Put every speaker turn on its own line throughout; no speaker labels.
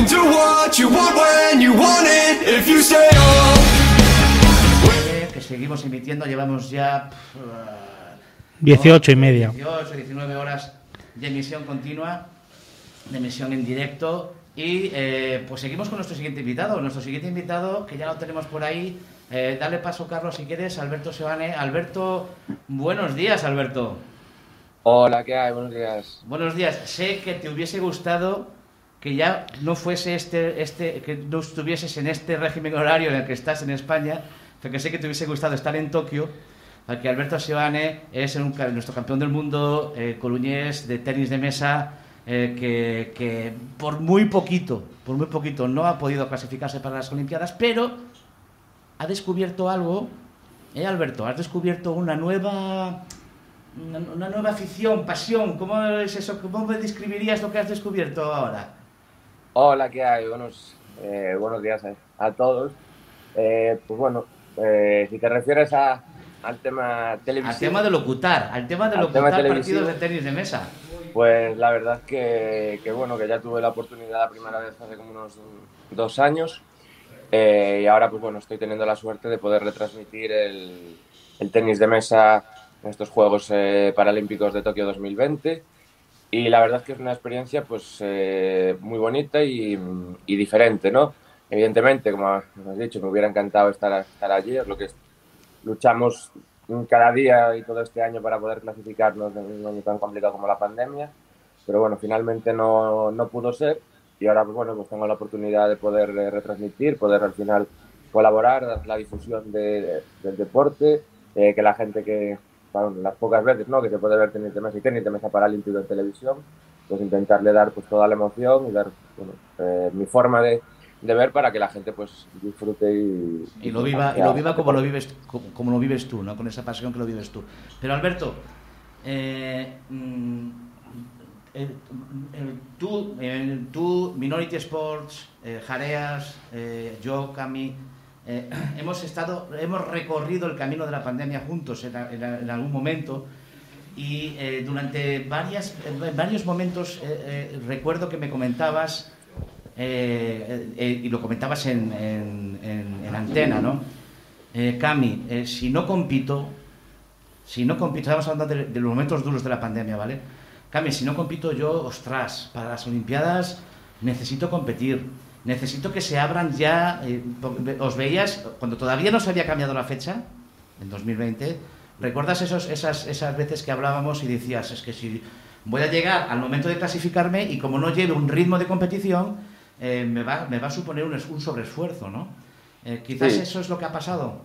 can do what you want when you want it if you stay up.
Que seguimos emitiendo, llevamos ya.
18 y media.
18, 19 horas de emisión continua, de emisión en directo. Y eh, pues seguimos con nuestro siguiente invitado. Nuestro siguiente invitado, que ya lo tenemos por ahí. Eh, dale paso, Carlos, si quieres. Alberto Sebane. Alberto, buenos días, Alberto.
Hola, ¿qué hay? Buenos días.
Buenos días. Sé que te hubiese gustado que ya no fuese este, este, que no estuvieses en este régimen horario en el que estás en España, porque sé que te hubiese gustado estar en Tokio, porque Alberto Sebane es nuestro campeón del mundo eh, de tenis de mesa, eh, que, que por muy poquito, por muy poquito no ha podido clasificarse para las Olimpiadas, pero ha descubierto algo, ¿eh, Alberto? Has descubierto una nueva, una nueva afición, pasión. ¿Cómo es eso? ¿Cómo me describirías lo que has descubierto ahora?
Hola, ¿qué hay? Buenos, eh, buenos días a, a todos. Eh, pues bueno, eh, si te refieres a, al tema televisivo,
Al tema de locutar, al tema de
Al
locutar
tema
partidos de tenis de mesa.
pues la verdad que, que bueno, que ya tuve la oportunidad la primera vez hace como unos dos años eh, y ahora pues bueno, estoy teniendo la suerte de poder retransmitir el, el tenis de mesa en estos Juegos eh, Paralímpicos de Tokio 2020 y la verdad es que es una experiencia pues eh, muy bonita y, y diferente, ¿no? Evidentemente, como has dicho, me hubiera encantado estar, estar allí, es lo que luchamos cada día y todo este año para poder clasificarnos en un año tan complicado como la pandemia, pero bueno, finalmente no, no pudo ser y ahora pues bueno, pues tengo la oportunidad de poder eh, retransmitir, poder al final colaborar, dar la difusión de- del deporte, eh, que la gente que, las pocas veces ¿no? que se puede ver tenis mesa y tenis mesa paralímpico en televisión, pues intentarle dar pues toda la emoción y dar eh, mi forma de, ver para que la gente pues disfrute y,
Y lo viva, y lo viva como lo vives, como, lo vives tú, ¿no? Con esa pasión que lo vives tú. Pero Alberto, eh, mm, tú, tú, Minority Sports, eh, Jareas, yo, Cami, eh, hemos estado, hemos recorrido el camino de la pandemia juntos en, algún momento. Y eh, durante varias, en varios momentos eh, eh, recuerdo que me comentabas eh, eh, y lo comentabas en, en- en- en antena, ¿no? Eh, Cami, eh, si no compito, si no compito, estamos hablando de, de los momentos duros de la pandemia, ¿vale? Cami, si no compito yo, ostras, para las Olimpiadas necesito competir, necesito que se abran ya, eh, os veías, cuando todavía no se había cambiado la fecha, en 2020, ¿recuerdas esos, esas, esas veces que hablábamos y decías, es que si voy a llegar al momento de clasificarme y como no lleve un ritmo de competición, eh, me, va, me va a suponer un, un sobreesfuerzo, ¿no? Eh, quizás
Sí.
eso es lo que ha pasado.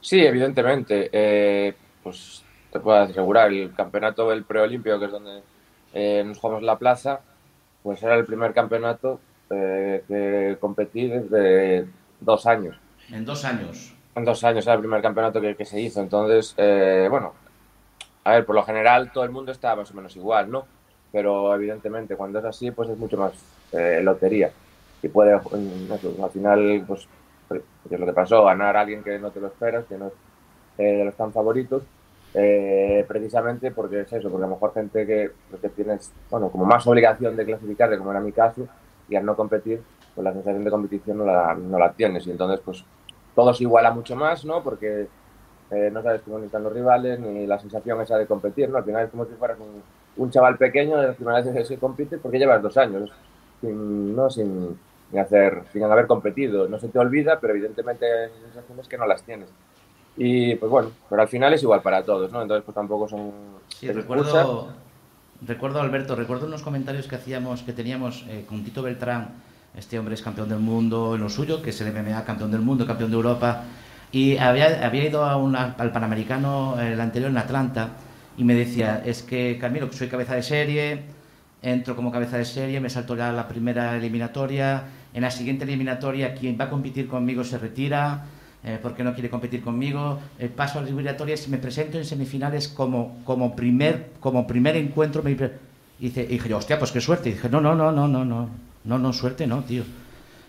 Sí, evidentemente. Pues te puedo asegurar, el campeonato del preolímpico, que es donde eh, nos jugamos la plaza, pues era el primer campeonato eh, que competí desde dos años.
En dos años.
En dos años era el primer campeonato que, que se hizo. Entonces, eh, bueno, a ver, por lo general todo el mundo está más o menos igual, ¿no? Pero evidentemente cuando es así, pues es mucho más eh, lotería. Y puede, mm, al final, pues, pues es lo que pasó, ganar a alguien que no te lo esperas, que no es eh, de los tan favoritos, eh, precisamente porque es eso, porque a lo mejor gente que, que tienes, bueno, como más obligación de clasificarte, como era mi caso, y al no competir, pues la sensación de competición no la, no la tienes. Y entonces, pues, todo se iguala mucho más, ¿no? Porque eh, no sabes cómo están los rivales, ni la sensación esa de competir, ¿no? Al final es como si fueras un, un chaval pequeño, de la primera vez que compite, porque llevas dos años, sin, ¿no? Sin, sin hacer, sin haber competido. No se te olvida, pero evidentemente hay sensaciones que no las tienes. Y pues bueno, pero al final es igual para todos, ¿no? Entonces pues tampoco son...
Sí, recuerdo. Recuerdo, Alberto, recuerdo unos comentarios que hacíamos, que teníamos eh, con Tito Beltrán, este hombre es campeón del mundo en lo suyo, que es el MMA, campeón del mundo, campeón de Europa, y había, había ido a una- al Panamericano, el anterior en Atlanta, y me decía, es que Camilo, soy cabeza de serie, entro como cabeza de serie, me salto ya la primera eliminatoria, en la siguiente eliminatoria quien va a competir conmigo se retira, eh, porque no quiere competir conmigo, eh, paso a las eliminatorias y me presento en semifinales como, como, primer, como primer encuentro. Me, y dice, y dije yo, hostia, pues qué suerte. Y dije, no, no, no, no, no, no, no, no, suerte no, tío.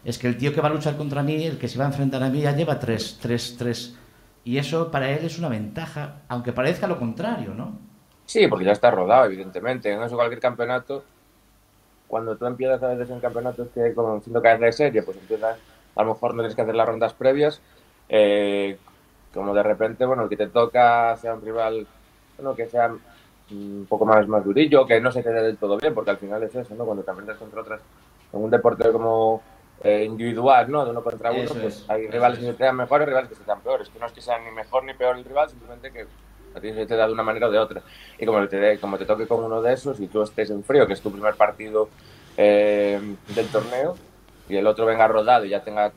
Es que el tío que va a luchar contra mí, el que se va a enfrentar a mí, ya lleva tres, tres, tres. Y eso para él es una ventaja, aunque parezca lo contrario, ¿no?
Sí, porque ya está rodado, evidentemente. En eso cualquier campeonato, cuando tú empiezas a veces en campeonatos que como siendo cabeza de serie, pues empiezas, a lo mejor no tienes que hacer las rondas previas, eh, como de repente, bueno, el que te toca sea un rival, bueno, que sea un poco más, más durillo, que no se quede del todo bien, porque al final es eso, ¿no? Cuando te enfrentas contra otras, en un deporte como eh, individual, ¿no? De uno contra uno,
Eso
pues
es,
hay rivales
es.
que se te dan mejores, rivales que se te dan peores, que no es que sean ni mejor ni peor el rival, simplemente que a ti se te da de una manera o de otra. Y como te, como te toque con uno de esos y tú estés en frío, que es tu primer partido eh, del torneo, y el otro venga rodado y ya tenga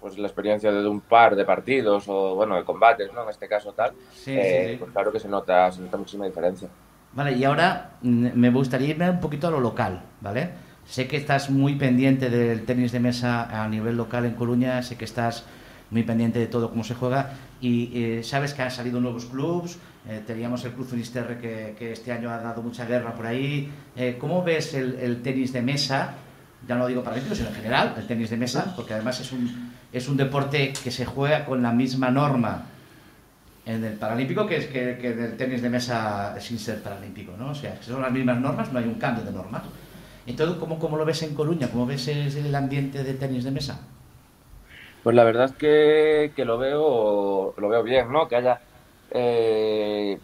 pues la experiencia de un par de partidos o bueno de combates, ¿no? En este caso tal,
Sí,
eh,
sí, sí.
pues claro que se nota, se nota muchísima diferencia.
Vale, y ahora mm, me gustaría irme un poquito a lo local, ¿vale? Sé que estás muy pendiente del tenis de mesa a nivel local en Coruña, sé que estás muy pendiente de todo cómo se juega y eh, sabes que han salido nuevos clubs, eh, teníamos el Club Finisterre que, que este año ha dado mucha guerra por ahí. Eh, ¿Cómo ves el, el tenis de mesa? Ya no lo digo para paralímpico, sino en general, el tenis de mesa, porque además es un, es un deporte que se juega con la misma norma en el paralímpico que es que, que en el tenis de mesa sin ser paralímpico, ¿no? O sea, son las mismas normas, no hay un cambio de normas. Entonces, ¿cómo, cómo lo ves en Coruña? ¿Cómo ves el ambiente de tenis de mesa?
Pues la verdad es que, que lo veo lo veo bien, ¿no? Que haya eh,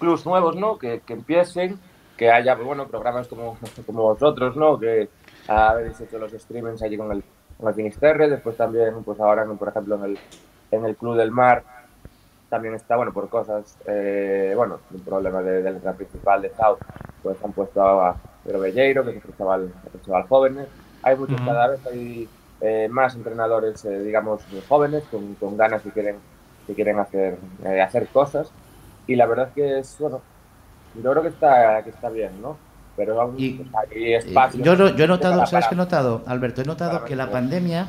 clubs nuevos, ¿no? Que, que empiecen, que haya, bueno, programas como, como vosotros, ¿no? Que habéis hecho los streamings allí con el, con el Finisterre, después también, pues ahora, por ejemplo, en el, en el Club del Mar también está, bueno, por cosas, eh, bueno, un problema de, del gran principal de South, pues han puesto a Pedro Belleiro, que es el festival jóvenes. Hay muchos
Ujú.
cada vez, hay eh, más entrenadores, eh, digamos, jóvenes, con, con ganas que quieren, que quieren hacer, eh, hacer cosas. Y la verdad es que es, bueno, yo creo que está, que está bien, ¿no? Pero aún
Y-
pues, hay espacio.
Yo, no- yo he notado,
para-
¿sabes qué he notado, Alberto? He notado que la pandemia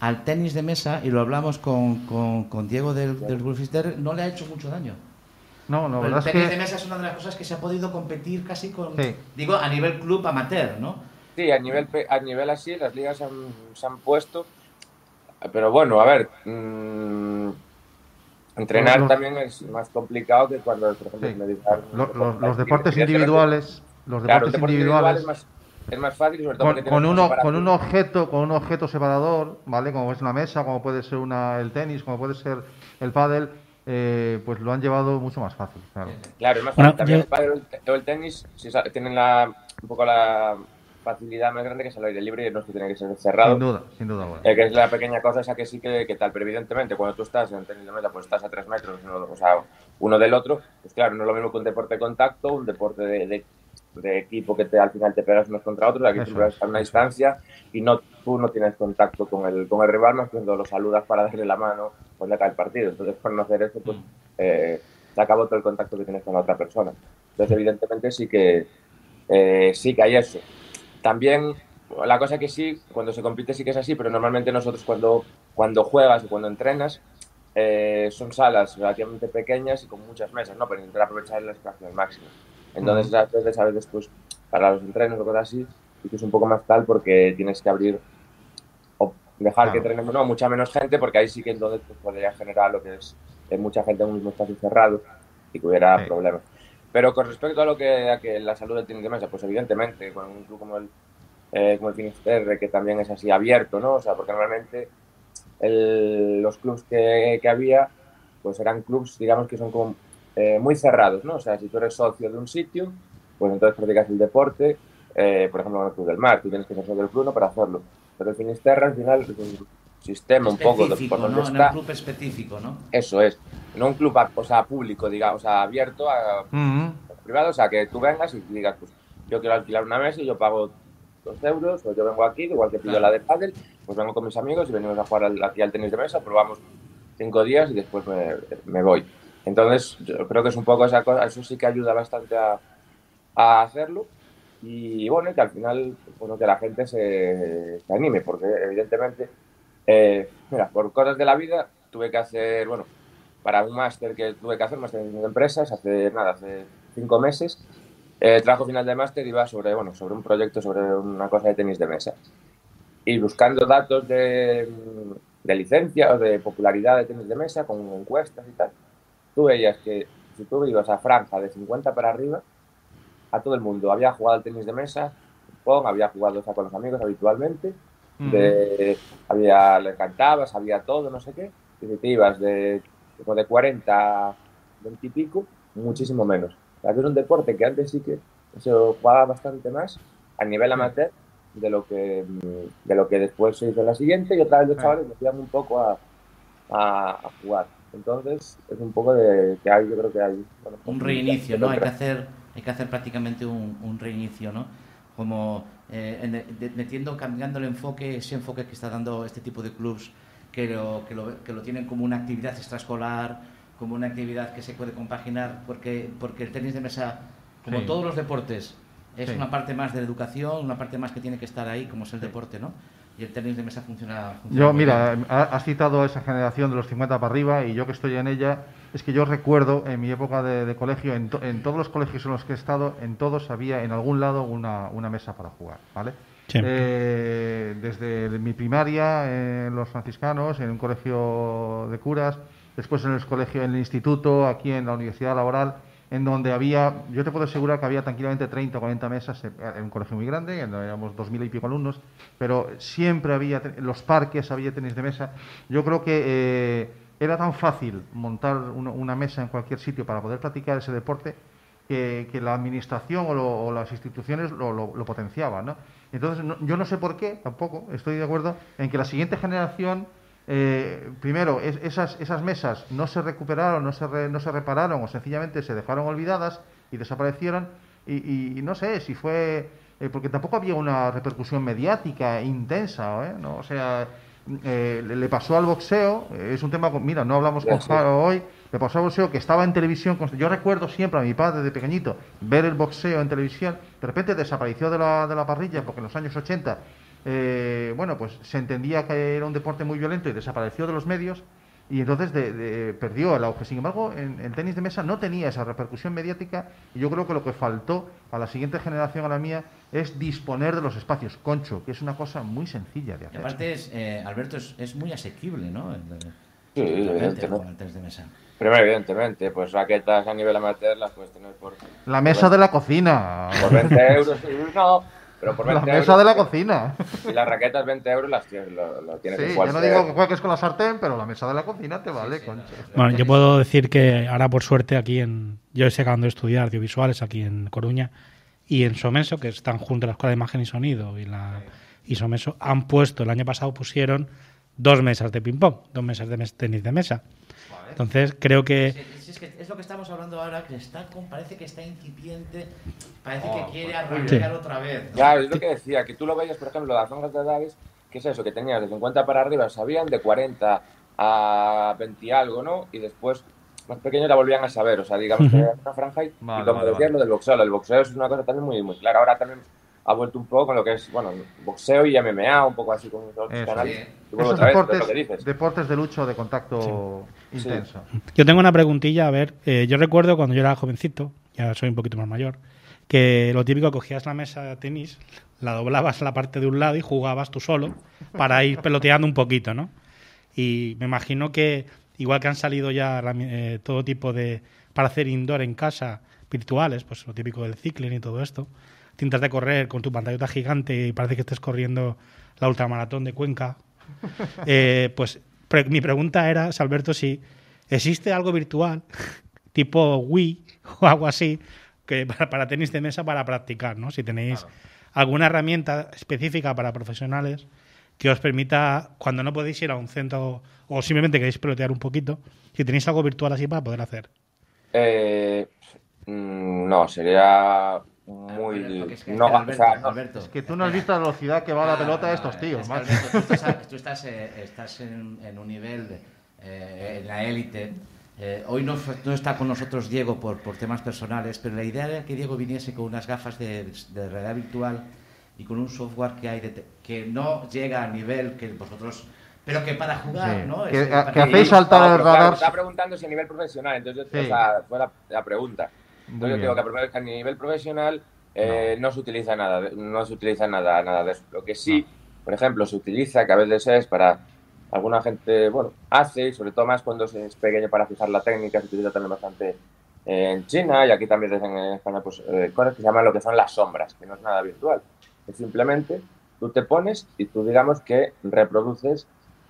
al tenis de mesa, y lo hablamos con, con, con Diego del, del Finisterre, no le ha hecho mucho daño.
No, la
el tenis de
que.
mesa es una de las cosas que se ha podido competir casi con,
Sí.
digo, a nivel club amateur, ¿no?
Sí, a nivel, a nivel así, las ligas se han, se han puesto. Pero bueno, a ver, mm, entrenar también es más complicado que cuando, por ejemplo,
Sí. lo- los deportes individuales. Los
Claro,
deportes
el deporte individual
individuales.
es más, es más fácil, sobre todo
Con, con uno, con un objeto, con un objeto separador, ¿vale? Como es una mesa, como puede ser una, el tenis, como puede ser el pádel, eh, pues lo han llevado mucho más fácil, claro.
Claro, es más
Bueno,
fácil. También
yo-
el pádel o el el tenis sa- tienen la, un poco la facilidad más grande que es el aire libre y no es que tiene que ser cerrado.
Sin duda, sin duda. alguna.
Eh, que es la pequeña cosa esa que sí que, que tal, pero evidentemente cuando tú estás en tenis de mesa, pues estás a tres metros, ¿no? o sea, uno del otro, pues claro, no es lo mismo que un deporte de contacto, un deporte de, de- de equipo que te, al final te pegas unos contra otros, aquí tú
es.
a una distancia y no, tú no tienes contacto con el, con el rival más que cuando lo saludas para darle la mano cuando acaba el partido. Entonces, por no hacer eso, pues eh, se acabó todo el contacto que tienes con la otra persona. Entonces, evidentemente sí que, eh, sí que hay eso. También la cosa que sí, cuando se compite sí que es así, pero normalmente nosotros cuando, cuando juegas o cuando entrenas eh, son salas relativamente pequeñas y con muchas mesas, ¿no? Para intentar aprovechar el espacio al máximo. Entonces, a veces, a veces, pues, para los entrenos o cosas así, es un poco más tal porque tienes que abrir o dejar
Claro.
que entrenen no, mucha menos gente, porque ahí sí que entonces pues, podría generar lo que es eh, mucha gente en un mismo espacio cerrado y que hubiera
Sí.
problemas. Pero con respecto a lo que, a que la salud del tenis de mesa, pues evidentemente, con un club como el, eh, como el Finisterre, que también es así abierto, ¿no? O sea, porque normalmente el- los clubs que, que había, pues eran clubs, digamos, que son como eh, muy cerrados, ¿no? O sea, si tú eres socio de un sitio, pues entonces practicas el deporte, eh, por ejemplo, en el Club del Mar, tú tienes que ser socio del club ¿no? para hacerlo. Pero el Finisterre, al final, es un sistema un poco de por donde
¿no? En
está.
un club específico, ¿no?
Eso es. No un club, o sea, público, digamos, o sea, abierto a,
Ujú.
privado, o sea, que tú vengas y digas, pues yo quiero alquilar una mesa y yo pago dos euros, o yo vengo aquí, igual que pido
Claro.
la de pádel, pues vengo con mis amigos y venimos a jugar al- aquí al tenis de mesa, probamos cinco días y después me, me voy. Entonces, yo creo que es un poco esa cosa, eso sí que ayuda bastante a, a hacerlo y bueno, y que al final, bueno, que la gente se, se anime, porque evidentemente, eh, mira, por cosas de la vida tuve que hacer, bueno, para un máster que tuve que hacer, máster de empresas, hace nada, hace cinco meses, eh, trabajo final de máster iba sobre, bueno, sobre un proyecto, sobre una cosa de tenis de mesa. Y buscando datos de, de licencia o de popularidad de tenis de mesa, con encuestas y tal, tú veías que si tú ibas a franja de 50 para arriba, a todo el mundo había jugado al tenis de mesa ping-pong, había jugado ya con los amigos habitualmente, de, había, le cantaba, sabía todo, no sé qué, y si te ibas de, como de 40 a 20 y pico, muchísimo menos. O sea, que es un deporte que antes sí que se jugaba bastante más a nivel amateur de lo que de lo que después se hizo en la siguiente y otra vez los chavales me un poco a, a, a jugar. Entonces, es un poco de que hay, yo creo que hay... Bueno,
un reinicio, ¿no? Hay que hacer, hay que hacer prácticamente un, un reinicio, ¿no? Como eh, en el- de- metiendo, cambiando el enfoque, ese enfoque que está dando este tipo de clubs, que lo, que lo, que lo tienen como una actividad extraescolar, como una actividad que se puede compaginar, porque, porque el tenis de mesa, como
Sí.
todos los deportes, es
Sí.
una parte más de la educación, una parte más que tiene que estar ahí, como es el deporte, ¿no? Y el tenis de mesa funciona. funciona
Yo, mira, has citado a esa generación de los 50 para arriba y yo que estoy en ella, es que yo recuerdo en mi época de, de colegio, en, to- en todos los colegios en los que he estado, en todos había en algún lado una, una mesa para jugar, ¿vale? Eh, desde mi primaria en los franciscanos, en un colegio de curas, después en el colegio, en el instituto, aquí en la universidad laboral, en donde había, yo te puedo asegurar que había tranquilamente 30 o 40 mesas, en un colegio muy grande, en- éramos 2.000 y pico alumnos, pero siempre había, en los parques había tenis de mesa. Yo creo que eh, era tan fácil montar una, mesa en cualquier sitio para poder practicar ese deporte que, la administración o, lo- las instituciones lo, lo- lo potenciaban. ¿no? Entonces, no- yo no sé por qué, tampoco estoy de acuerdo en que la siguiente generación, eh, primero, es- esas, esas mesas no se recuperaron, no se, re- no se repararon o sencillamente se dejaron olvidadas y desaparecieron. Y, y- y no sé si fue. eh, porque tampoco había una repercusión mediática intensa, ¿eh? ¿no? O sea, eh, le, pasó al boxeo, es un tema, mira, no hablamos con
sí.
Jaro hoy, le pasó al boxeo que estaba en televisión, yo recuerdo siempre a mi padre de pequeñito ver el boxeo en televisión, de repente desapareció de la, de la parrilla porque en los años 80, eh, bueno, pues se entendía que era un deporte muy violento y desapareció de los medios y entonces de- de- perdió el auge. Sin embargo, en el tenis de mesa no tenía esa repercusión mediática y yo creo que lo que faltó a la siguiente generación, a la mía, es disponer de los espacios. Concho, que es una cosa muy sencilla de
Y
hacer.
aparte, es, eh, Alberto, es, es muy asequible, ¿no? El- el-
Sí, evidentemente.
con el tenis de mesa.
Primero, evidentemente, pues raquetas a nivel amateur las puedes tener por,
La mesa de la cocina.
por 20 euros. No, pero por 20
La
euros.
mesa de la cocina.
Y las raquetas 20 euros las tienes, lo, lo tienes
Sí,
en
yo no digo que juegues con la sartén, pero la mesa de la cocina te vale, concho.
Bueno, yo puedo decir que ahora por suerte aquí en... Yo estoy acabando de estudiar audiovisuales aquí en Coruña y en Somenso, que están junto a la Escuela de Imagen y Sonido y la y Somenso, han puesto, el año pasado pusieron dos mesas de ping-pong, dos mesas de mes- tenis de mesa. Entonces creo que...
Sí, Es, que es lo que estamos hablando ahora, que está con- parece que está incipiente, parece
Oh,
que quiere
pues,
arrancar otra vez. ¿no?
Claro, es lo que decía, que tú lo veías, por ejemplo, las franjas de edades, que es eso, que tenías de 50 para arriba, sabían de 40 a 20 y algo, ¿no? Y después, más pequeños la volvían a saber, o sea, digamos que era una franja y,
Vale,
y como
vale,
decías
vale.
lo del boxeo, el boxeo es una cosa también muy, muy clara. Ahora también ha vuelto un poco con lo que es, bueno, boxeo y MMA, un poco así con otros
Eso.
canales.
Sí.
Y vuelvo
Esos
otra vez,
deportes,
lo que dices.
deportes de lucha o de contacto intenso.
Yo tengo una preguntilla, a ver, eh, yo recuerdo cuando yo era jovencito, ya soy un poquito más mayor, que lo típico, cogías la mesa de tenis, la doblabas a la parte de un lado y jugabas tú solo para ir peloteando un poquito, ¿no? Y me imagino que, igual que han salido ya eh, todo tipo de, para hacer indoor en casa, virtuales, pues lo típico del cycling y todo esto, tintas de correr con tu pantallota gigante y parece que estés corriendo la ultramaratón de Cuenca, eh, pues pre- mi pregunta era, Alberto, si existe algo virtual, tipo Wii o algo así, que para, para tenis de mesa para practicar, ¿no? Si tenéis alguna herramienta específica para profesionales que os permita, cuando no podéis ir a un centro o simplemente queréis pelotear un poquito, si tenéis algo virtual así para poder hacer.
Eh, mm, no, sería muy...
Que es que-
no,
Alberto,
o sea, no-
Alberto.
Es que tú no has visto la velocidad que va la pelota de estos tíos,
Es que. Alberto, tú estás, tú estás, eh, estás en, en un nivel, de, eh, en la élite. Eh, hoy no, no está con nosotros Diego por, por temas personales, pero la idea era que Diego viniese con unas gafas de, de realidad virtual y con un software que hay de que no llega al nivel que vosotros, pero que para jugar,
Sí.
¿no?
Que-
para
que hacéis saltar
No,
el
claro,
radar.
estaba preguntando si a nivel profesional, entonces
Sí.
o sea, fue la, la pregunta. Entonces yo digo que, que a nivel profesional eh, no. se utiliza nada, de- no se utiliza nada, nada de eso. Lo que sí, por ejemplo, se utiliza, que a veces es para alguna gente, bueno, hace, y sobre todo más cuando se es pequeño para fijar la técnica, se utiliza también bastante en China y aquí también en España, pues eh, cosas que se llaman lo que son las sombras, que no es nada virtual. Es simplemente tú te pones y tú digamos que reproduces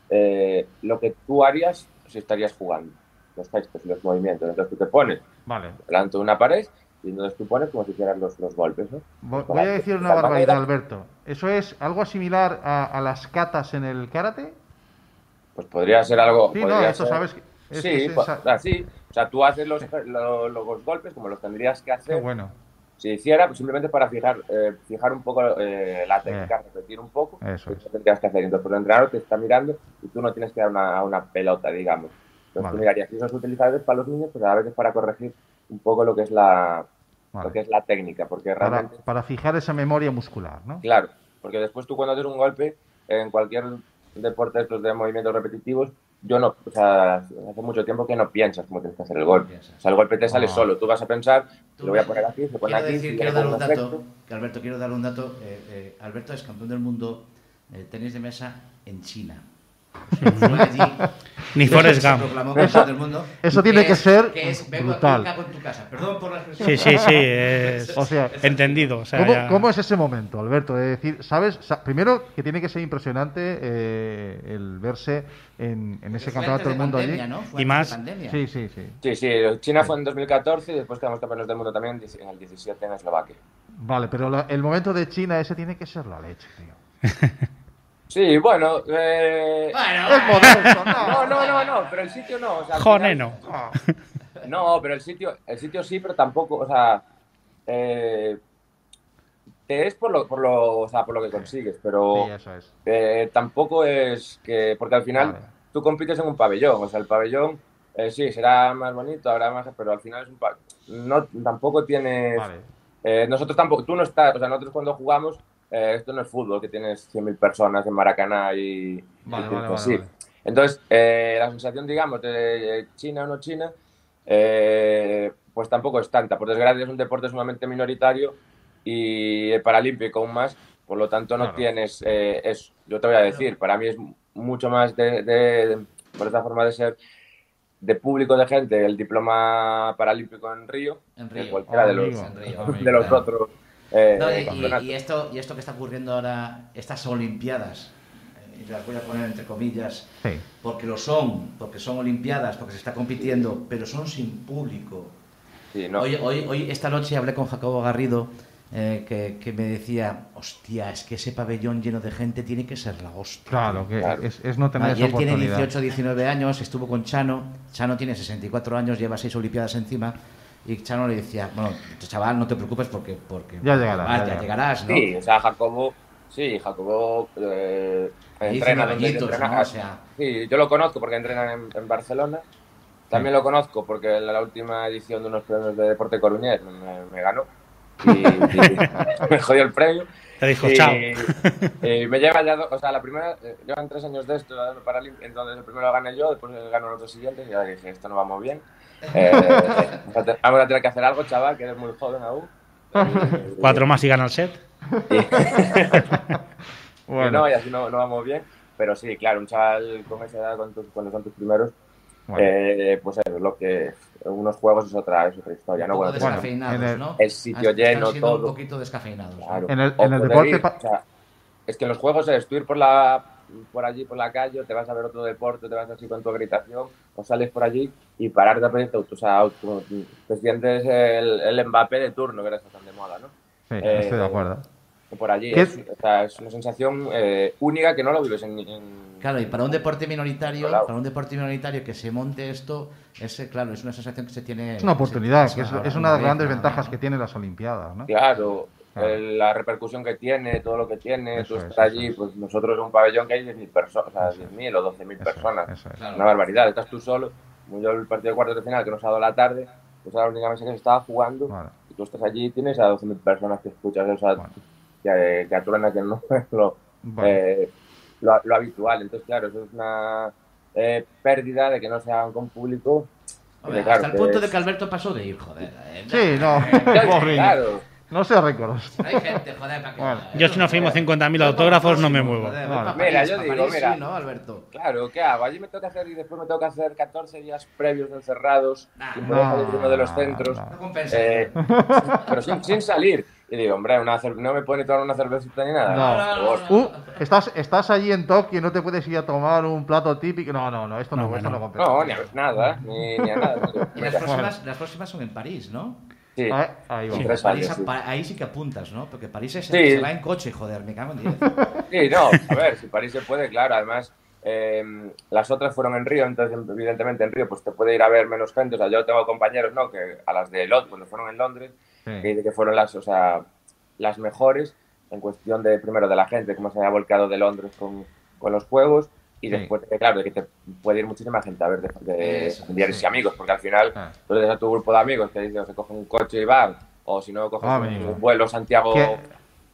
eh, lo que tú harías si estarías jugando, los gestos y los movimientos. Entonces tú te pones
Vale.
delante de una pared y entonces tú pones como si hicieras los, los golpes, ¿no?
Vo- Voy a decir una barbaridad, Alberto. ¿Eso es algo similar a, a las catas en el karate?
Pues podría ser algo...
Sí, no, eso
ser-
sabes que... es-
sí,
es
pues,
esa-
o sea, sí. O sea, tú haces los, lo- los golpes como los tendrías que
Qué
hacer
bueno.
si hiciera pues, simplemente para fijar eh, fijar un poco eh, la técnica, repetir un poco,
Eso
eso tendrías que hacer. Entonces, pues, el entrenador te está mirando y tú no tienes que dar una, una pelota, digamos. Entonces,
Vale.
tú mirarías, si eso es utilizado a veces para los niños, pues a veces para corregir un poco lo que es la,
Vale.
lo que es la técnica, porque
Para,
realmente,
para fijar esa memoria muscular, ¿no?
claro, porque después tú cuando haces un golpe en cualquier deporte de estos de movimientos repetitivos, yo no, o sea, hace mucho tiempo que no piensas cómo tienes que hacer el golpe.
Piensas.
O sea, el golpe te sale
Ah.
solo, tú vas a pensar,
Tú
lo voy a poner aquí, se pone
quiero
aquí,
decir, quiero dar un dato,
efecto.
que Alberto, quiero dar un dato. eh, eh, Alberto es campeón del mundo de tenis de mesa en China.
Ni Forrest Gump.
proclamó campeón del mundo.
eso
Y
tiene que
es-
ser
que es, vengo
brutal.
aquí, en tu casa. Perdón por la expresión.
Sí, sí, sí. Es
O sea,
entendido. O sea,
¿Cómo,
ya-
cómo es ese momento, Alberto? De decir, ¿sabes? Sa- primero, que tiene que ser impresionante eh, el verse en, en ese campeonato del
de
mundo
pandemia,
allí.
Y más-.
Sí, sí, sí.
Sí, sí, China fue en 2014 y después quedamos campeones del mundo también en el 17 en Eslovaquia.
Vale, pero la- el momento de China ese tiene que ser la leche, tío.
Sí, bueno, eh...
Bueno,
Es modesto,
No,
no.
no, no, no, pero el sitio no. O sea, final- No, pero el sitio, el sitio sí, pero tampoco, o sea, eh, te es por lo, por lo, o sea, por lo que consigues, pero
sí, eso es.
eh, tampoco es que, porque al final
Vale.
tú compites en un pabellón, o sea, el pabellón eh, sí será más bonito, habrá más, pero al final es un pabellón. No, tampoco tienes.
Vale.
Eh, nosotros tampoco, tú no estás, o sea, nosotros cuando jugamos, eh, esto no es fútbol, que tienes 100.000 personas en Maracaná y,
Vale,
y
vale, vale,
así. Entonces, eh, la sensación, digamos, de China o no China, eh, pues tampoco es tanta. Por desgracia, es un deporte sumamente minoritario y el paralímpico aún más, por lo tanto, no
Claro.
tienes eh, eso. Yo te voy a decir, para mí es mucho más de, de- por esta forma de ser, de público de gente, el diploma paralímpico en Río,
En
que
Río.
cualquiera de los,
Amigo.
De los
claro.
otros. Eh,
No, y- y, y esto, y esto que está ocurriendo ahora, estas Olimpiadas, eh, y las voy a poner entre comillas,
Sí.
porque lo son, porque son Olimpiadas, porque se está compitiendo, pero son sin público.
Sí, no.
Hoy, hoy, hoy, esta noche hablé con Jacobo Garrido, eh, que, que me decía, hostia, es que ese pabellón lleno de gente tiene que ser la hostia.
Claro, que
Claro.
Es, es no tener
Ah, y
esa
él tiene
oportunidad.
18, 19 años, estuvo con Chano. Chano tiene 64 años, lleva 6 Olimpiadas encima. Y Chano le decía, bueno, chaval, no te preocupes porque, porque
Ya llegarás, ya
ya
llegarás.
¿no?
Sí, o sea, Jacobo, sí, Jacobo eh, entrena
añitos,
entrena.
¿no? O sea-
Sí, yo lo conozco porque entrena en, en Barcelona. También lo conozco porque en la última edición de unos premios de deporte coruñés me, me ganó y, y me jodió el premio.
Te dijo,
y,
chao.
y me lleva ya, do- o sea, la primera, eh, llevan tres años de esto, entonces el primero lo gané yo, después ganó los dos siguientes y ya dije, esto no vamos bien. Eh, vamos a tener que hacer algo, chaval, que eres muy joven aún.
Cuatro más y gana el set.
Y
Bueno,
no, y así no, no vamos bien. Pero sí, claro, un chaval con esa edad, con tus- cuando son tus primeros,
bueno.
eh, pues eso, lo que unos juegos es otra, es otra historia, ¿no?
un poco
Bueno,
bueno,
descafeinados,
en el-
¿no?
el sitio
Están
lleno,
siendo
todo.
un poquito descafeinados. ¿no?
claro.
En el- en el deporte
ir, o sea, es que en los juegos es tú ir por la por allí por la calle, te vas a ver otro deporte, te vas así con tu gritación, o sales por allí y pararte a pedirte auto, o sea, auto- te sientes el, el Mbappé de turno, que está tan de moda, ¿no?
Sí,
eh,
estoy de acuerdo.
Por allí
¿Qué-
es, o sea, es una sensación eh, única que no lo vives en, en-
Claro, y para un deporte minoritario,
Claro.
para un deporte minoritario que se monte esto, es, claro, es una sensación que se tiene.
Es una oportunidad,
se-
que es, es una de las grandes ventajas que tienen las Olimpiadas, ¿no?
Claro, El- la repercusión que tiene, todo lo que tiene,
Eso
tú
es,
estás allí,
es.
pues nosotros en un pabellón que hay 10.000 personas, o sea,
Eso es.
10.000 o 12.000
Eso es,
personas.
eso es.
Claro.
Una barbaridad, estás tú solo, como yo el partido de cuartos de final que nos ha dado la tarde, pues era la única mesa que se estaba jugando, y tú estás allí y tienes a 12.000 personas que escuchas, o sea,
Bueno.
que, que aturan que no es lo, eh, lo, lo habitual. Entonces, claro, eso es una eh, pérdida de que no se hagan con público.
Hasta el punto de que Alberto pasó de ir, joder. eh,
Sí, no,
claro.
No sea récords.
Hay gente, joder, para que.
Bueno.
Yo si no firmo 50.000 autógrafos no me muevo.
Joder,
Vale.
pa'
Mira, yo digo,
París,
mira.
sí, ¿no, Alberto?
Claro, ¿qué hago? Allí me tengo que hacer y después me tengo que hacer 14 días previos encerrados
Nah.
salir de uno de los
No,
centros.
no.
No compensa.
Eh, pero sin, sin salir. Y digo, hombre, una no me puede tomar una cervecita ni nada.
No. Uh, estás, estás allí en Tokio y no te puedes ir a tomar un plato típico. No, no, no, esto no,
No,
esto
no.
no compensa.
No, ni a nada, ni, ni a nada.
Y las próximas, las próximas son en París, ¿no?
Sí,
Ahí, ahí va.
Sí. Tres
París,
años, sí.
pa- ahí sí que apuntas, ¿no? Porque París es,
Sí.
se va en coche, joder, me cago en diez.
Sí, no, a ver, si París se puede, claro. Además, eh, las otras fueron en Río, entonces, evidentemente, en Río pues te puede ir a ver menos gente. O sea, yo tengo compañeros, ¿no? Que a las de Londres, cuando fueron en Londres,
Sí.
que dice que fueron las, o sea, las mejores en cuestión de, primero, de la gente, cómo se había volcado de Londres con, con los juegos. Y después, de, claro, de que te puede ir muchísima gente a ver de, de
Eso,
familiares
sí.
y amigos, porque al final
Ah.
tú le das a tu grupo de amigos que dice, o se cogen un coche y van, o si no, coges
Ah,
un, vuelo Santiago,
¿Qué?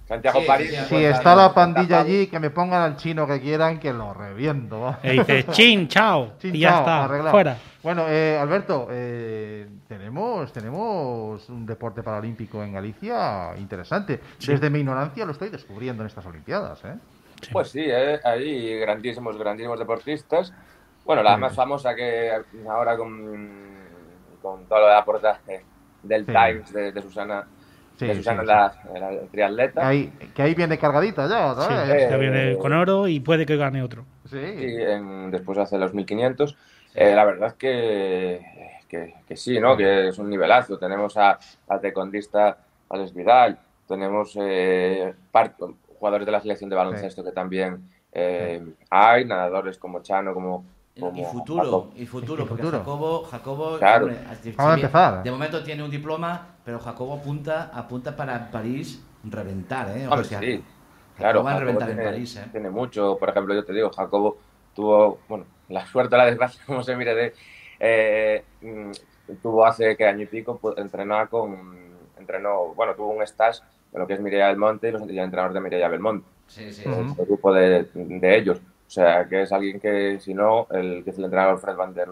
Santiago
Sí,
París.
sí,
Si
Pues,
está la pandilla allí, que me pongan al chino que quieran, que lo reviento.
Y dice, chin, chao.
Chin,
y ya
chao,
está,
arreglado.
fuera.
Bueno, eh, Alberto, eh, tenemos, tenemos un deporte paralímpico en Galicia interesante. Desde mi ignorancia lo estoy descubriendo en estas Olimpiadas. ¿eh?
Sí.
Pues sí, eh, hay grandísimos, grandísimos deportistas. Bueno, la
Sí.
más famosa que ahora con, con todo lo de aportaje del
Sí.
Times de, de Susana,
Sí,
de Susana
sí,
la, la triatleta.
Ahí, que ahí viene cargadita ya,
Sí,
¿sabes?
eh,
ya viene con oro y puede que gane otro.
Sí.
y en- después hace los 1500. Eh, la verdad es que, que, que sí, ¿no? Que es un nivelazo. Tenemos a, a tecondista Alex Vidal, tenemos eh, par- jugadores de la selección de baloncesto que también eh, hay, nadadores como Chano, como... como
Y futuro, y futuro, porque
futuro.
Jacobo, Jacobo
Claro.
hombre, si
Acaba de
bien-
empezar.
De momento tiene un diploma, pero Jacobo apunta, apunta para París reventar, ¿eh? O
Hombre,
sea,
sí, claro,
va a
Jacobo
reventar
tiene,
en París, ¿eh?
tiene mucho. Por ejemplo, yo te digo, Jacobo tuvo, bueno, la suerte o la desgracia, como se mire, de eh, mm, tuvo hace que año y pico, pues, entrenaba con, entrenó, bueno, tuvo un stage lo que es Mireia Belmonte y los y el entrenador de Mireia Belmonte,
Sí, sí, sí.
el grupo de, de ellos. O sea, que es alguien que, si no, el que es el entrenador Fred Van der,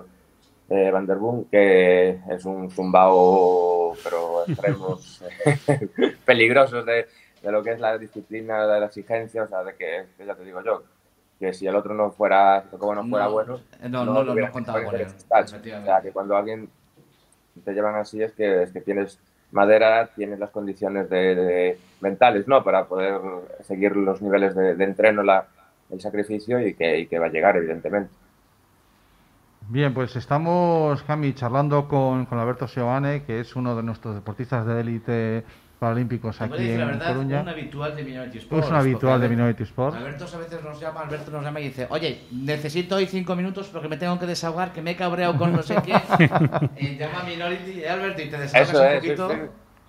eh, Van der Boom, que es un zumbao, pero extremos peligrosos de, de lo que es la disciplina, de la exigencia, o sea, de que, que ya te digo yo, que si el otro no fuera, como no fuera
No,
bueno,
no, no, no, no contaba
que
con él.
O sea, que cuando alguien te llevan así es que, es que tienes madera, tienes las condiciones de, mentales, ¿no? Para poder seguir los niveles de, entreno, la, el sacrificio y que, va a llegar, evidentemente.
Bien, pues estamos, Cami, charlando con, Alberto Seoane, que es uno de nuestros deportistas de élite paralímpicos aquí
decir la
en
verdad,
Coruña.
un habitual de Minority Sports.
Es un habitual de Minority Sport.
Alberto a veces nos llama, Alberto nos llama y dice, oye, necesito hoy cinco minutos porque me tengo que desahogar, que me he cabreado con no sé quién. y llama a Minority, eh, Alberto, y te desahogas
Eso
un
es,
poquito.
soy,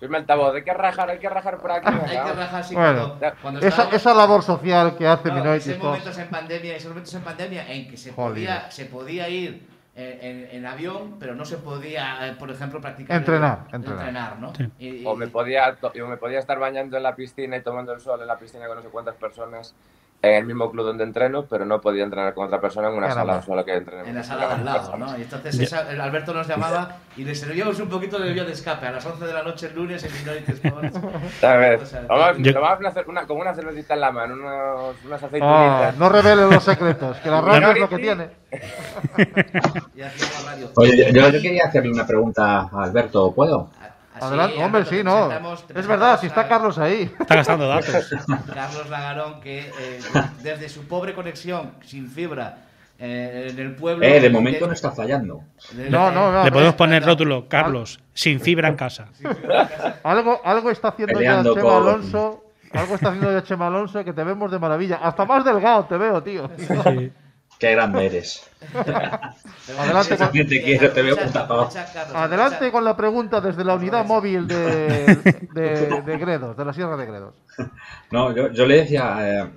soy mi altavoz, hay que rajar, hay que rajar por aquí.
Hay que rajar así
Bueno,
cuando, cuando
Esa,
estábamos-
esa labor social que hace
no,
Minority
esos momentos
Sports.
en pandemia, esos momentos en pandemia en que se
Joder.
podía, se podía ir en, en avión, pero no se podía, eh, por ejemplo, practicar.
Entrenar,
el-
entrenar.
¿no?
Sí.
Y- y-
O me, podía, yo me podía estar bañando en la piscina y tomando el sol en la piscina con no sé cuántas personas en el mismo club donde entreno, pero no podía entrenar con otra persona en una
Caramba.
sala solo que entrenemos.
en la sala de al lado, ¿no? Y entonces esa- el Alberto nos llamaba y le servíamos un poquito de vía de escape a las 11 de la noche el lunes en Minority Sports.
¿Sabes?
O sea,
Vamos,
yo-
tomamos una, con una cervecita en la mano, unos, unas
Ah,
aceitunitas.
no reveles los secretos, que la radio es lo que tiene.
Y hacíamos radio.
Oye, yo, yo quería hacerle una pregunta a Alberto, ¿puedo?
Así,
Adelante, hombre, sí, no. Es verdad, si está Carlos ahí.
Está gastando datos.
Carlos Lagarón, que eh, desde su pobre conexión sin fibra eh, en el pueblo.
Eh, de momento no está fallando.
de-
No, no, no.
Le podemos poner rótulo, Carlos, sin fibra en casa.
Algo, algo está haciendo ya Chema
con-
Alonso. Algo está haciendo ya Chema Alonso que te vemos de maravilla. Hasta más delgado te veo, tío.
Sí.
Qué grande eres.
Adelante con-
Yo te quiero, te veo
Aprovecha-
punta abajo.
aprovecha, Carlos,
Adelante
aprovecha.
con la pregunta desde la unidad móvil de, de, de Gredos, de la Sierra de Gredos.
No, yo, yo le decía eh,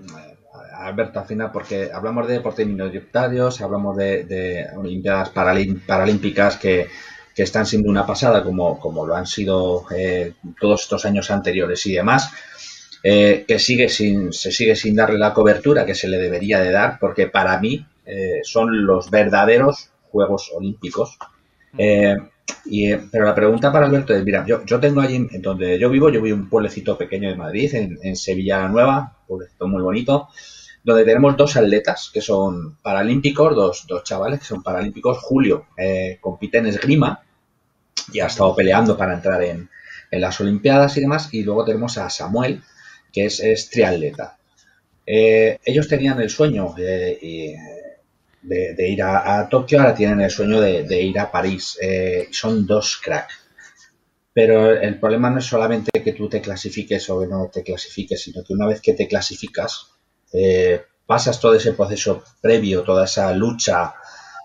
a Alberto al final, porque hablamos de deportes minoritarios, hablamos de, de Olimpiadas Paralim- Paralímpicas que, que están siendo una pasada, como, como lo han sido eh, todos estos años anteriores y demás, eh, que sigue sin, se sigue sin darle la cobertura que se le debería de dar, porque para mí eh, son los verdaderos Juegos Olímpicos. Eh, y, pero la pregunta para Alberto es, mira, yo, yo tengo allí en, en donde yo vivo, yo vivo en un pueblecito pequeño de Madrid, en, en Sevilla Nueva, un pueblecito muy bonito, donde tenemos dos atletas que son paralímpicos, dos, dos chavales que son paralímpicos. Julio eh, compite en esgrima y ha estado peleando para entrar en, en las Olimpiadas y demás, y luego tenemos a Samuel, que es, es triatleta. Eh, ellos tenían el sueño eh, de, ir a, Tokio, ahora tienen el sueño de, ir a París. Eh, son dos cracks. Pero el problema no es solamente que tú te clasifiques o que no te clasifiques, sino que una vez que te clasificas, pasas todo ese proceso previo, toda esa lucha,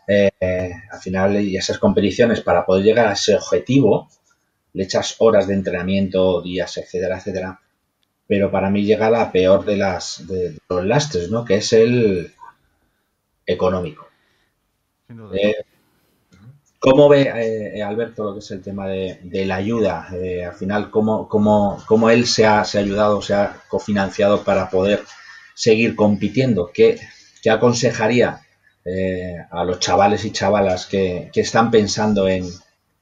al final y esas competiciones para poder llegar a ese objetivo, le echas horas de entrenamiento, días, etcétera, etcétera. Pero para mí llega la peor de las de, de los lastres, ¿no? Que es el económico.
Sin duda.
Eh, ¿Cómo ve eh, Alberto lo que es el tema de, de la ayuda? Eh, al final, ¿cómo, cómo, cómo él se ha, se ha ayudado, se ha cofinanciado para poder seguir compitiendo? ¿Qué, qué aconsejaría eh, a los chavales y chavalas que, que están pensando en,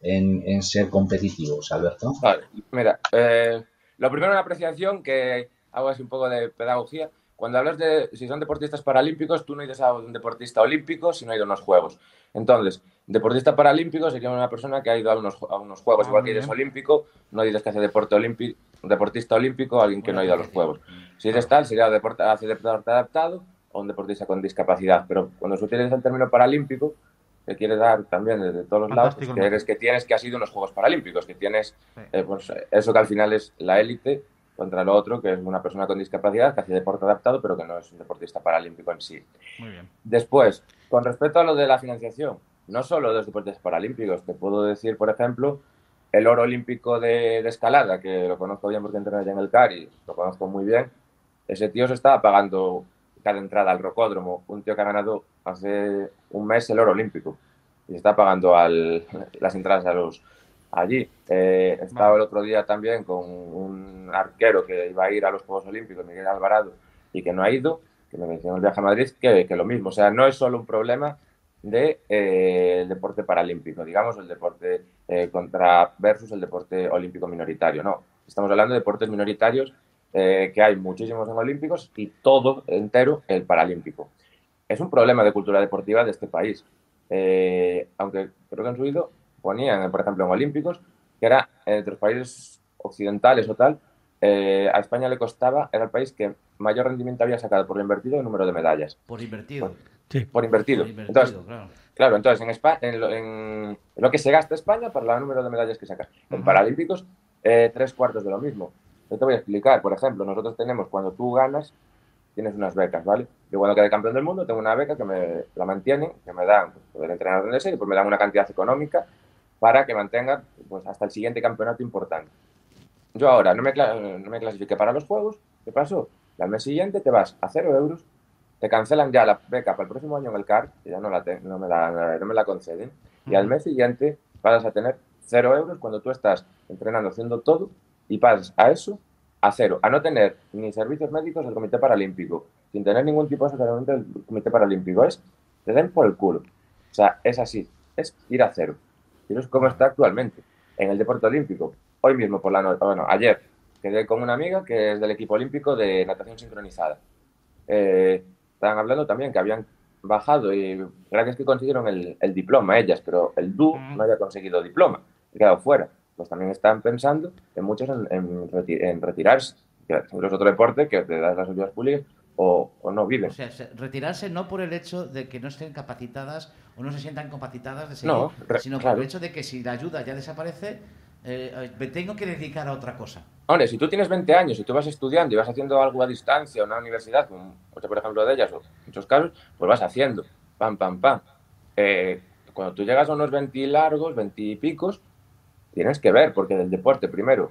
en, en ser competitivos, Alberto?
Vale, mira, eh, lo primero una apreciación que hago así un poco de pedagogía. Cuando hablas de si son deportistas paralímpicos, tú no dices a un deportista olímpico si no ha ido a unos juegos. Entonces, deportista paralímpico sería una persona que ha ido a unos, a unos juegos,
Ah,
igual que eres olímpico, no dices que hace deporte olímpico, deportista olímpico, alguien que no ha ido a los juegos. Si eres tal, sería deporte, hace deporte adaptado o un deportista con discapacidad. Pero cuando se utiliza el término paralímpico, que quiere dar también desde todos los lados, pues que eres que tienes que has ido a unos Juegos Paralímpicos, que tienes
Sí.
eh, pues, eso que al final es la élite contra lo otro, que es una persona con discapacidad que hace deporte adaptado, pero que no es un deportista paralímpico en sí.
Muy bien.
Después, con respecto a lo de la financiación, no solo de los deportes paralímpicos, te puedo decir, por ejemplo, el oro olímpico de, de escalada, que lo conozco bien porque entrené en el CAR y lo conozco muy bien. Ese tío se estaba pagando cada entrada al rocódromo. Un tío que ha ganado hace un mes el oro olímpico y está pagando al- las entradas a los allí. Eh, estaba el otro día también con un arquero que iba a ir a los Juegos Olímpicos, Miguel Alvarado, y que no ha ido, que me mencionó el viaje a Madrid, que, que lo mismo. O sea, no es solo un problema de eh, el deporte paralímpico, digamos, el deporte eh, contra versus el deporte olímpico minoritario. No, estamos hablando de deportes minoritarios eh, que hay muchísimos en olímpicos y todo entero el paralímpico. Es un problema de cultura deportiva de este país. Eh, aunque creo que en su ido ponían, por ejemplo, en olímpicos, que era entre los países occidentales o tal, eh, a España le costaba, era el país que mayor rendimiento había sacado por lo invertido en número de medallas.
Por invertido.
Sí.
Por invertido.
Por invertido,
Entonces,
claro.
Claro, entonces en, Espa- en, lo, en lo que se gasta España para el número de medallas que saca. En. Paralímpicos, eh, tres cuartos de lo mismo. Yo te voy a explicar. Por ejemplo, nosotros tenemos, cuando tú ganas, tienes unas becas, ¿vale? Yo cuando quedé campeón del mundo tengo una beca que me la mantienen, que me dan pues, poder entrenar donde sea y pues me dan una cantidad económica para que mantenga pues, hasta el siguiente campeonato importante. Yo ahora no me, no me clasifiqué para los Juegos. ¿Qué pasó? Y al mes siguiente te vas a cero euros te cancelan ya la beca para el próximo año en el CAR, que ya no, la te- no, me, la, no me la conceden, y al mes siguiente vas a tener cero euros cuando tú estás entrenando, haciendo todo, y pasas a eso, a cero, a no tener ni servicios médicos del Comité Paralímpico, sin tener ningún tipo de asesoramiento del Comité Paralímpico. Es, te den por el culo. O sea, es así, es ir a cero. Y eso es como está actualmente en el deporte olímpico. Hoy mismo por la noche, bueno, ayer, quedé con una amiga que es del equipo olímpico de natación sincronizada. Eh, estaban hablando también que habían bajado y gracias que consiguieron el, el diploma ellas, pero el DU
Mm.
no había conseguido diploma, quedado fuera. Pues también están pensando en muchos en, en en retirarse, que es otro deporte que te das las ayudas públicas o, o no viven.
O sea, se- retirarse no por el hecho de que no estén capacitadas o no se sientan capacitadas de seguir,
No, re-
sino por
claro.
el hecho de que si la ayuda ya desaparece, eh, me tengo que dedicar a otra cosa.
Hombre, si tú tienes 20 años y tú vas estudiando y vas haciendo algo a distancia, una universidad, como muchos, por ejemplo, de ellas, o muchos casos, pues vas haciendo, pam, pam, pam. Eh, cuando tú llegas a unos 20 largos, 20 y picos, tienes que ver, porque del deporte, primero,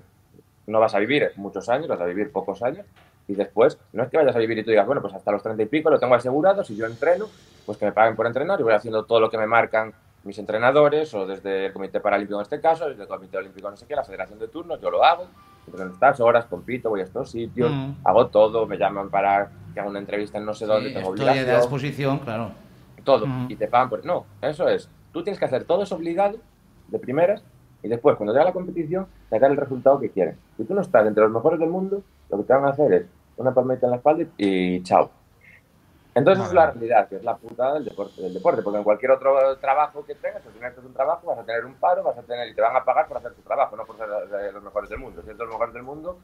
no vas a vivir muchos años, vas a vivir pocos años, y después, no es que vayas a vivir y tú digas, bueno, pues hasta los 30 y pico lo tengo asegurado, si yo entreno, pues que me paguen por entrenar y voy haciendo todo lo que me marcan mis entrenadores, o desde el Comité Paralímpico en este caso, desde el Comité Olímpico no sé qué, la Federación de Turnos, yo lo hago, entreno estas horas, compito, voy a estos sitios,
Mm.
hago todo, me llaman para que haga una entrevista en no sé dónde,
Sí,
tengo
estoy a
obligación
disposición, claro.
todo,
Ujú.
y te pagan por... No, eso es. Tú tienes que hacer todo eso obligado, de primeras, y después, cuando llega la competición, sacar el resultado que quieren. Si tú no estás entre los mejores del mundo, lo que te van a hacer es una palmita en la espalda y chao. Entonces es la realidad, que es la puta del deporte, del deporte, porque en cualquier otro trabajo que tengas, al final esto es un trabajo, vas a tener un paro, vas a tener y te van a pagar por hacer tu trabajo, no por ser de los mejores del mundo. Si eres de los mejores del mundo,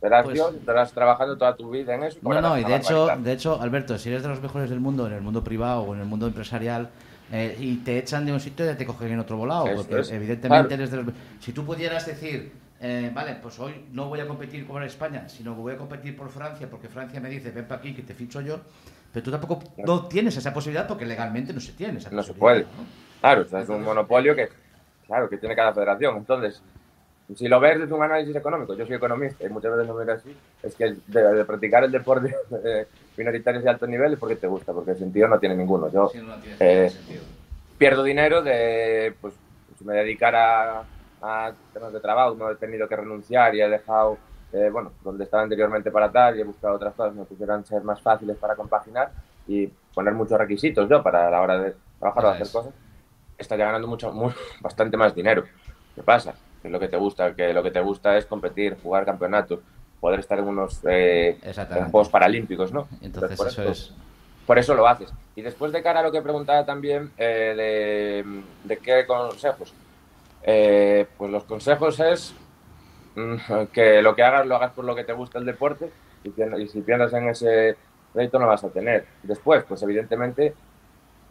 serás
Pues-
Dios, estarás trabajando toda tu vida en eso.
No, no, y de hecho, de hecho, Alberto, si eres de los mejores del mundo, en el mundo privado o en el mundo empresarial, eh, y te echan de un sitio y te cogen en otro volado, porque
es,
evidentemente
claro.
eres de los... Si tú pudieras decir, eh, vale, pues hoy no voy a competir por España, sino que voy a competir por Francia, porque Francia me dice, ven para aquí que te ficho yo, pero tú tampoco no tienes esa posibilidad porque legalmente no se tiene esa
No se puede.
¿no?
Claro, o sea, es un monopolio que, claro, que tiene cada federación. Entonces, si lo ves desde un análisis económico, yo soy economista y muchas veces lo miro así, es que de, de practicar el deporte eh, minoritario de alto nivel es porque te gusta, porque el sentido no tiene ninguno. Yo
Sí, no tiene
Eh,
sentido.
pierdo dinero de, pues, si me dedicara a temas de trabajo, no he tenido que renunciar y he dejado, eh, bueno, donde estaba anteriormente para tal y he buscado otras cosas que me pudieran ser más fáciles para compaginar y poner muchos requisitos yo para la hora de trabajar o hacer cosas, estaría ganando mucho, muy- bastante más dinero. ¿Qué pasa? Que es lo que te gusta, que lo que te gusta es competir, jugar campeonatos, poder estar en unos eh, en Juegos Paralímpicos, ¿no?
Entonces
por
eso es...
por eso lo haces. Y después de cara a lo que preguntaba también eh, de, de qué consejos, Eh, pues los consejos es mm, que lo que hagas lo hagas por lo que te gusta el deporte y, si piensas en ese rédito no vas a tener. Después, pues evidentemente,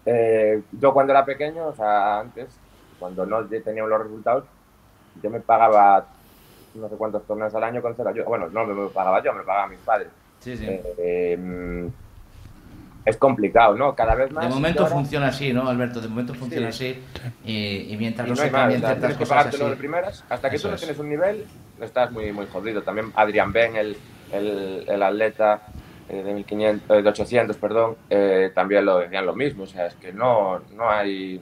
eh, yo cuando era pequeño, o sea, antes, cuando no tenía los resultados, yo me pagaba no sé cuántos torneos al año con cero ayuda. Bueno, no me lo pagaba yo, me lo pagaban mis padres.
Sí, sí.
Eh, eh, es complicado, ¿no? Cada vez más.
De momento
ahora-
funciona así, ¿no, Alberto? De momento funciona
Sí.
así. Y, y mientras
y
no
no
se cambien ciertas
tienes que
cosas
pagártelo
así.
de primeras. Hasta que
Eso
tú no
es.
tienes un nivel, estás muy, muy jodido. También Adrián Ben, el, el, el atleta eh, de 1500, eh, de 800, perdón, eh, también lo decían lo mismo. O sea, es que no, no hay.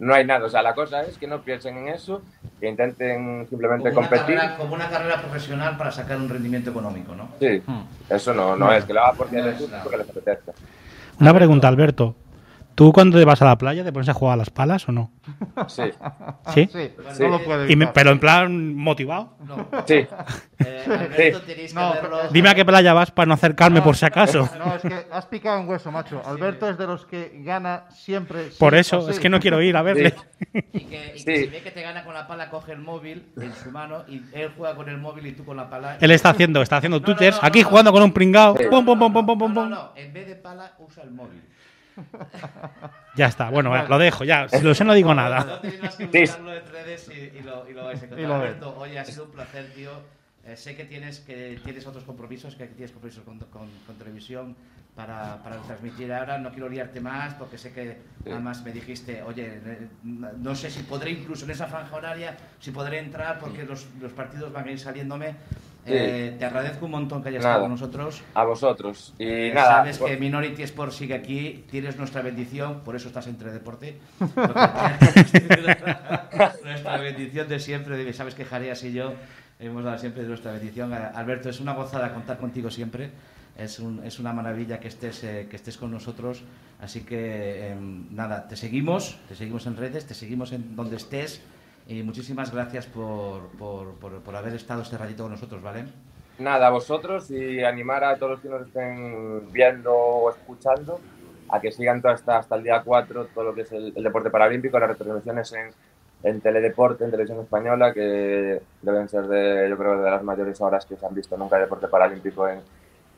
No hay nada, o sea, la cosa es que no piensen en eso, que intenten simplemente
Como una,
competir.
carrera, como una carrera profesional para sacar un rendimiento económico, ¿no?
Sí,
Hmm.
eso no, no es que lo haga porque,
No
les porque les apetezca.
Una pregunta, Alberto. ¿Tú cuando te vas a la playa te pones a jugar a las palas o no?
Sí,
¿Sí?
Sí,
Sí.
no lo puede
Y me- pero en plan motivado.
No.
sí.
Eh, Alberto, tenéis que
No,
verlo.
Dime a qué playa vas para no acercarme por si acaso.
No, es que has picado un hueso, macho. Alberto es de los que gana siempre. sí
Por eso,
sí.
es que no quiero ir a verle.
Y que, y que
Sí.
si ve que te gana con la pala, coge el móvil en su mano y él juega con el móvil y tú con la pala.
Él está haciendo, está haciendo
No, no,
twitters,
no, no,
aquí
no.
jugando con un pringao.
Sí.
Pum, pum, pum, pum, pum, pum,
No,
pum.
no, no, en vez de pala usa el móvil.
Ya está, bueno, lo dejo, ya. Si lo sé, no digo nada.
No tenéis más que buscarlo en redes y, y lo, y lo vais a encontrar. Alberto, oye, ha sido un placer, tío. Eh, sé que tienes, que tienes otros compromisos, que tienes compromisos con, con- con televisión para, para transmitir ahora. No quiero liarte más porque sé que además me dijiste, oye, eh, no sé si podré incluso en esa franja horaria, si podré entrar porque los, los partidos van a ir saliéndome. Eh, te agradezco un montón que hayas
Nada.
estado con nosotros.
A vosotros. Y
Eh,
nada.
Sabes
pues-
que Minority Sport sigue aquí, tienes nuestra bendición, por eso estás entre deporte. nuestra bendición de siempre, sabes que Jareas y yo hemos dado siempre nuestra bendición. Alberto, es una gozada contar contigo siempre. Es, un- es una maravilla que estés, eh, que estés con nosotros. Así que, em, nada, te seguimos, te seguimos en redes, te seguimos en donde estés. Y muchísimas gracias por, por, por- por haber estado este ratito con nosotros, ¿vale?
Nada, a vosotros y animar a todos los que nos estén viendo o escuchando a que sigan todo hasta, hasta el día 4 todo lo que es el, el deporte paralímpico, las retransmisiones en, en Teledeporte, en Televisión Española, que deben ser de, yo creo, de las mayores horas que se han visto nunca deporte paralímpico en,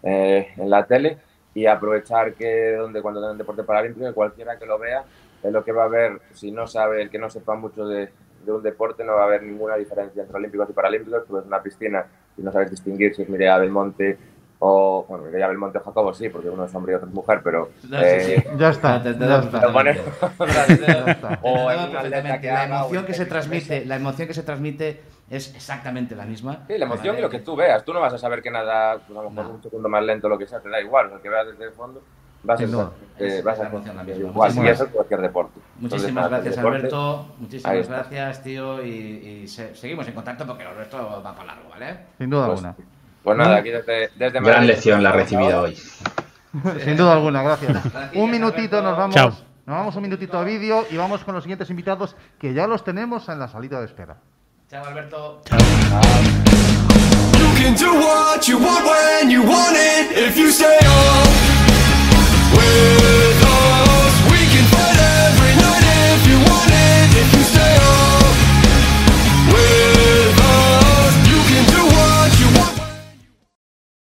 eh, en la tele y aprovechar que donde cuando tengan deporte paralímpico, cualquiera que lo vea, es lo que va a ver, si no sabe, el que no sepa mucho de, de un deporte, no va a haber ninguna diferencia entre olímpicos y paralímpicos, pues es una piscina y no sabes distinguir si es Mireia Belmonte o, bueno, Mireia Belmonte o Jacobo sí, porque uno es hombre y otro es mujer, pero...
No,
eh,
sí.
Ya está,
Te- te
ya está.
lo.
Ya
o en una atleta que
La
haga
emoción que se transmite, la emoción que se transmite es exactamente la misma.
Sí, la emoción y lo que tú veas. Tú no vas a saber que nada, pues, a lo mejor
No.
un segundo más lento lo que sea, te da igual. O sea, que veas desde el fondo, vas a estar, eh,
Es-
vas a
emoción la
estar
misma.
igual. Y eso es cualquier deporte.
Muchísimas gracias, Alberto. Muchísimas gracias, tío. Y, y se, seguimos en contacto porque el resto va para largo, ¿vale?
Sin duda
pues,
alguna.
Pues nada, aquí desde, desde
Gran lección la recibida hoy.
Sin duda alguna, gracias.
gracias
un minutito
Alberto.
nos vamos.
Chao.
Nos vamos un minutito a vídeo y vamos con los siguientes invitados que ya los tenemos en la salida de espera.
Chao, Alberto.
Chao. Chao.